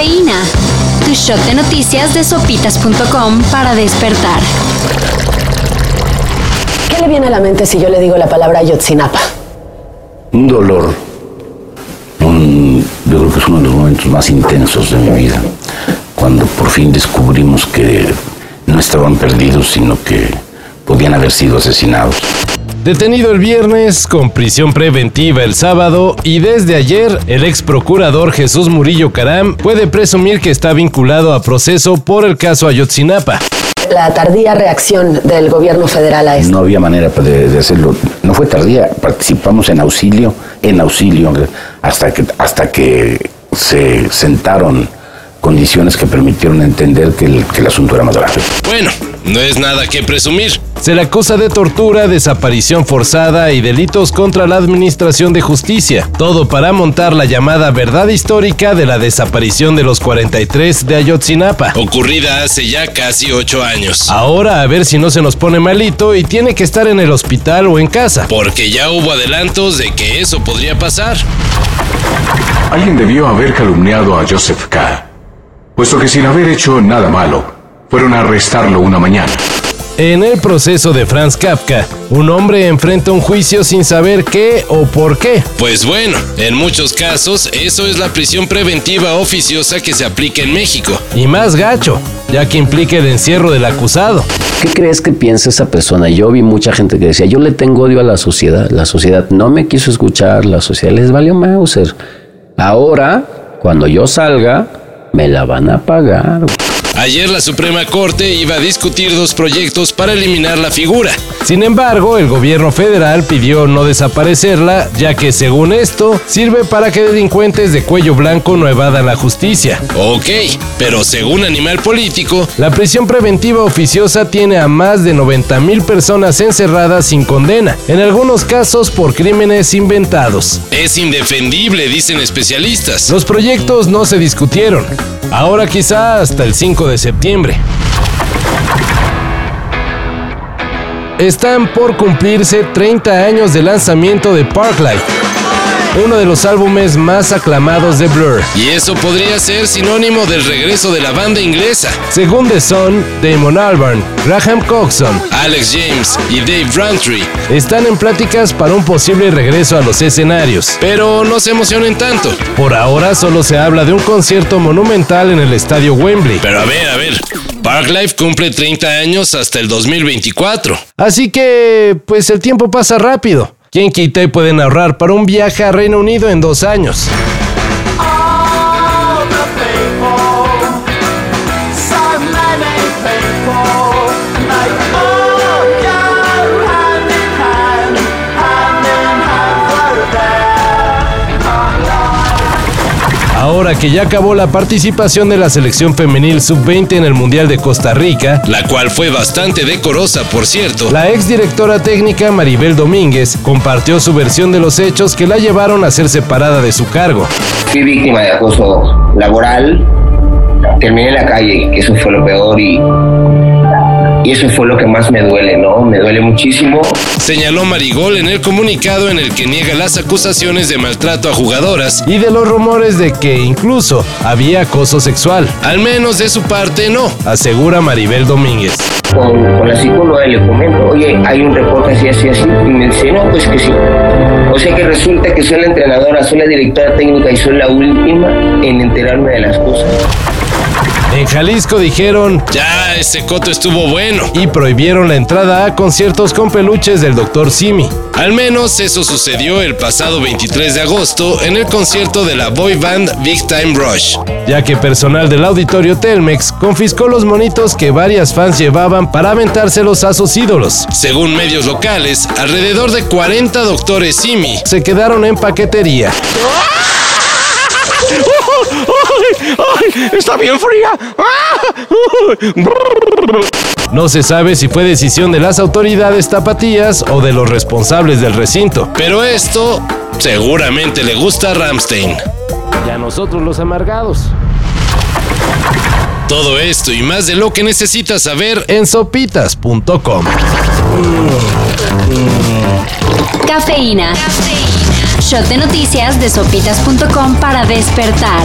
Cafeína. Tu shot de noticias de sopitas.com para despertar. ¿Qué le viene a la mente si yo le digo la palabra Yotzinapa? Un dolor. Un- yo creo que es uno de los momentos más intensos de mi vida. Cuando por fin descubrimos que no estaban perdidos, sino que podían haber sido asesinados. Detenido el viernes, con prisión preventiva el sábado y desde ayer, el ex procurador Jesús Murillo Caram puede presumir que está vinculado a proceso por el caso Ayotzinapa. La tardía reacción del gobierno federal a esto. No había manera de, de hacerlo. No fue tardía. Participamos en auxilio, en auxilio, hasta que, hasta que se sentaron condiciones que permitieron entender que el, que el asunto era más grave. Bueno, no es nada que presumir. Se le acusa de tortura, desaparición forzada y delitos contra la Administración de Justicia. Todo para montar la llamada verdad histórica de la desaparición de los 43 de Ayotzinapa. Ocurrida hace ya casi 8 años. Ahora a ver si no se nos pone malito y tiene que estar en el hospital o en casa. Porque ya hubo adelantos de que eso podría pasar. Alguien debió haber calumniado a Joseph K., puesto que sin haber hecho nada malo, fueron a arrestarlo una mañana. En el proceso de Franz Kafka, un hombre enfrenta un juicio sin saber qué o por qué. Pues bueno, en muchos casos eso es la prisión preventiva oficiosa que se aplica en México. Y más gacho, ya que implica el encierro del acusado. ¿Qué crees que piensa esa persona? Yo vi mucha gente que decía, yo le tengo odio a la sociedad, la sociedad no me quiso escuchar, la sociedad les valió Mauser. Ahora, cuando yo salga, me la van a pagar. Ayer la Suprema Corte iba a discutir dos proyectos para eliminar la figura. Sin embargo, el gobierno federal pidió no desaparecerla, ya que según esto, sirve para que delincuentes de cuello blanco no evadan la justicia. Ok, pero según Animal Político, la prisión preventiva oficiosa tiene a más de 90 mil personas encerradas sin condena, en algunos casos por crímenes inventados. Es indefendible, dicen especialistas. Los proyectos no se discutieron. Ahora quizá hasta el 5 de septiembre. Están por cumplirse 30 años de lanzamiento de Parklife, uno de los álbumes más aclamados de Blur. Y eso podría ser sinónimo del regreso de la banda inglesa. Según The Sun, Damon Albarn, Graham Coxon, Alex James y Dave Rowntree están en pláticas para un posible regreso a los escenarios. Pero no se emocionen tanto. Por ahora solo se habla de un concierto monumental en el estadio Wembley. Pero a ver, a ver. Parklife cumple 30 años hasta el 2024. Así que, pues el tiempo pasa rápido. ¿Quién quita y pueden ahorrar para un viaje a Reino Unido en dos años? Ahora que ya acabó la participación de la selección femenil sub-20 en el Mundial de Costa Rica, la cual fue bastante decorosa por cierto, la exdirectora técnica Maribel Domínguez compartió su versión de los hechos que la llevaron a ser separada de su cargo. fui víctima de acoso laboral, terminé en la calle, que eso fue lo peor y, y eso fue lo que más me duele, ¿no? Me duele muchísimo. Señaló Marigol en el comunicado en el que niega las acusaciones de maltrato a jugadoras y de los rumores de que incluso había acoso sexual. Al menos de su parte no, asegura Maribel Domínguez. Con, con la psicóloga le comento, oye, hay un reporte así, así, así. Y me dice, no, pues que sí. O sea que resulta que soy la entrenadora, soy la directora técnica y soy la última en enterarme de las cosas. En Jalisco dijeron, ya, ese coto estuvo bueno, y prohibieron la entrada a conciertos con peluches del Dr. Simi. Al menos eso sucedió el pasado 23 de agosto en el concierto de la boy band Big Time Rush, ya que personal del auditorio Telmex confiscó los monitos que varias fans llevaban para aventárselos a sus ídolos. Según medios locales, alrededor de 40 doctores Simi se quedaron en paquetería. ¡Está bien fría! No se sabe si fue decisión de las autoridades tapatías o de los responsables del recinto, pero esto seguramente le gusta a Ramstein. Y a nosotros los amargados. Todo esto y más de lo que necesitas saber en sopitas.com. Cafeína. Shot de noticias de sopitas.com para despertar.